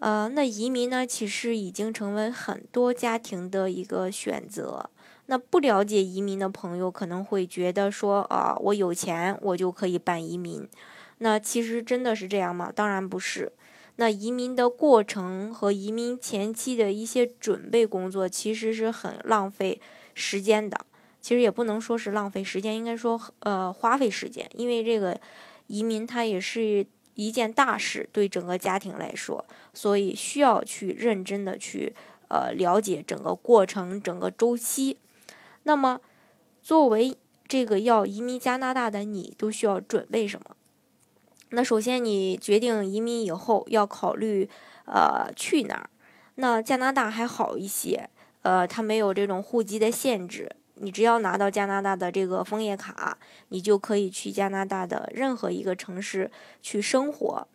呃，那移民呢，其实已经成为很多家庭的一个选择。那不了解移民的朋友可能会觉得说，啊，我有钱，我就可以办移民。那其实真的是这样吗？当然不是。那移民的过程和移民前期的一些准备工作，其实是很浪费时间的。其实也不能说是浪费时间，应该说呃花费时间，因为这个移民它也是。一件大事对整个家庭来说，所以需要去认真的去呃了解整个过程、整个周期。那么，作为这个要移民加拿大的你，都需要准备什么？那首先，你决定移民以后要考虑呃去哪儿。那加拿大还好一些，呃，它没有这种户籍的限制。你只要拿到加拿大的这个枫叶卡，你就可以去加拿大的任何一个城市去生活。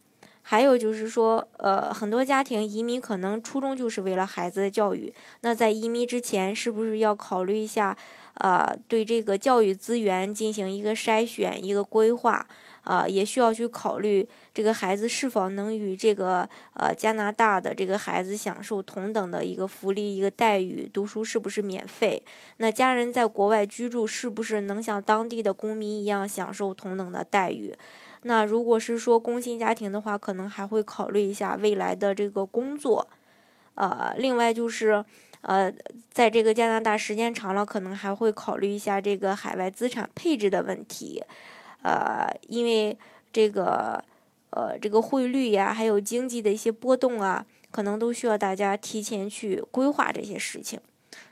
还有就是说，呃，很多家庭移民可能初衷就是为了孩子的教育。那在移民之前，是不是要考虑一下，呃，对这个教育资源进行一个筛选、一个规划？啊，也需要去考虑这个孩子是否能与这个呃加拿大的这个孩子享受同等的一个福利、一个待遇，读书是不是免费？那家人在国外居住是不是能像当地的公民一样享受同等的待遇？那如果是说工薪家庭的话，可能还会考虑一下未来的这个工作。呃，另外就是呃，在这个加拿大时间长了，可能还会考虑一下这个海外资产配置的问题。呃，因为这个，呃，这个汇率呀，还有经济的一些波动啊，可能都需要大家提前去规划这些事情。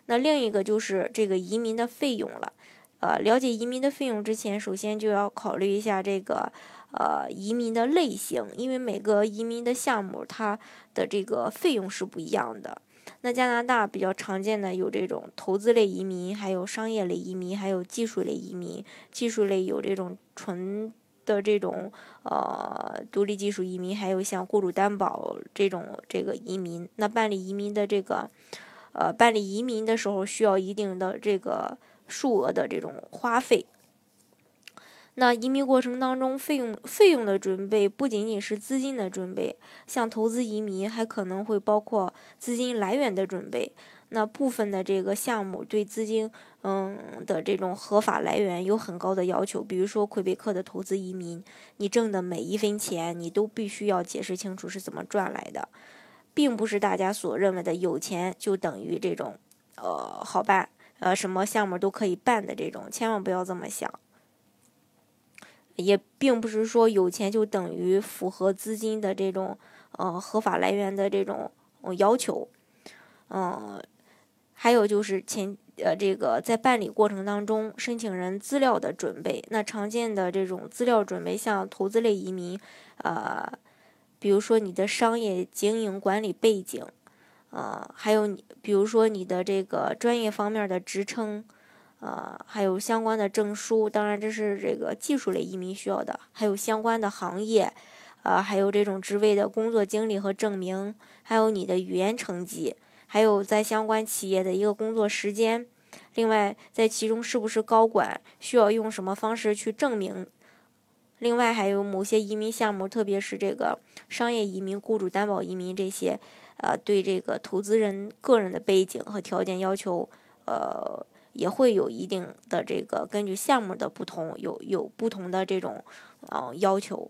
那另一个就是这个移民的费用了。呃，了解移民的费用之前，首先就要考虑一下这个，呃，移民的类型，因为每个移民的项目它的这个费用是不一样的。那加拿大比较常见的有这种投资类移民，还有商业类移民，还有技术类移民。技术类有这种纯的这种呃独立技术移民，还有像雇主担保这种这个移民。那办理移民的这个呃办理移民的时候，需要一定的这个数额的这种花费。那移民过程当中，费用费用的准备不仅仅是资金的准备，像投资移民还可能会包括资金来源的准备。那部分的这个项目对资金嗯的这种合法来源有很高的要求，比如说魁北克的投资移民，你挣的每一分钱你都必须要解释清楚是怎么赚来的，并不是大家所认为的有钱就等于这种呃好办，呃什么项目都可以办的这种，千万不要这么想。也并不是说有钱就等于符合资金的这种呃合法来源的这种要求，嗯，还有就是前呃这个在办理过程当中，申请人资料的准备，那常见的这种资料准备，像投资类移民，呃，比如说你的商业经营管理背景，呃，还有你比如说你的这个专业方面的职称。呃，还有相关的证书，当然这是这个技术类移民需要的，还有相关的行业，呃，还有这种职位的工作经历和证明，还有你的语言成绩，还有在相关企业的一个工作时间，另外在其中是不是高管，需要用什么方式去证明？另外还有某些移民项目，特别是这个商业移民、雇主担保移民这些，呃，对这个投资人个人的背景和条件要求，呃。也会有一定的这个根据项目的不同，有有不同的这种呃要求，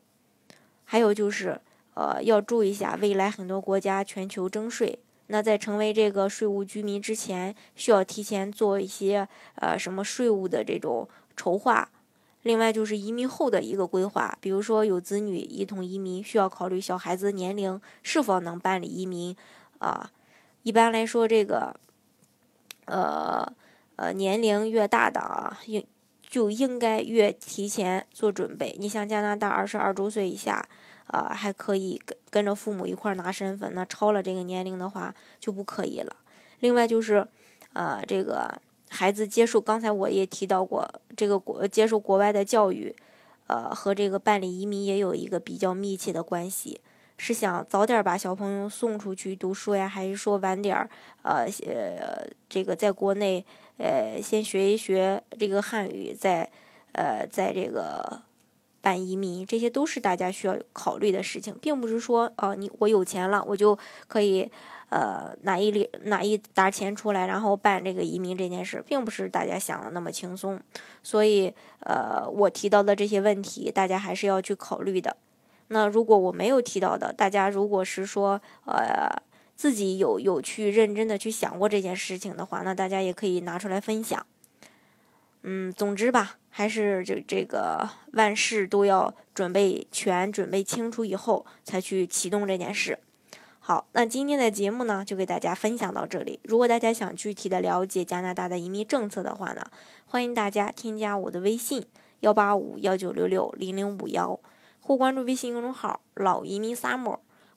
还有就是呃要注意一下，未来很多国家全球征税，那在成为这个税务居民之前，需要提前做一些呃什么税务的这种筹划。另外就是移民后的一个规划，比如说有子女一同移民，需要考虑小孩子年龄是否能办理移民啊。一般来说，这个呃。呃，年龄越大的啊，应就应该越提前做准备。你像加拿大二十二周岁以下，啊，还可以跟跟着父母一块拿身份。那超了这个年龄的话就不可以了。另外就是，呃，这个孩子接受，刚才我也提到过，这个国接受国外的教育，呃，和这个办理移民也有一个比较密切的关系。是想早点把小朋友送出去读书呀，还是说晚点儿，呃呃，这个在国内，呃，先学一学这个汉语，再，呃，在这个办移民，这些都是大家需要考虑的事情，并不是说，哦，你我有钱了，我就可以，呃，拿一里拿一沓钱出来，然后办这个移民这件事，并不是大家想的那么轻松，所以，呃，我提到的这些问题，大家还是要去考虑的。那如果我没有提到的，大家如果是说，呃，自己有有去认真的去想过这件事情的话，那大家也可以拿出来分享。嗯，总之吧，还是这这个万事都要准备全、准备清楚以后才去启动这件事。好，那今天的节目呢，就给大家分享到这里。如果大家想具体的了解加拿大的移民政策的话呢，欢迎大家添加我的微信幺八五幺九六六零零五幺。或关注微信公众号“老移民 summer”，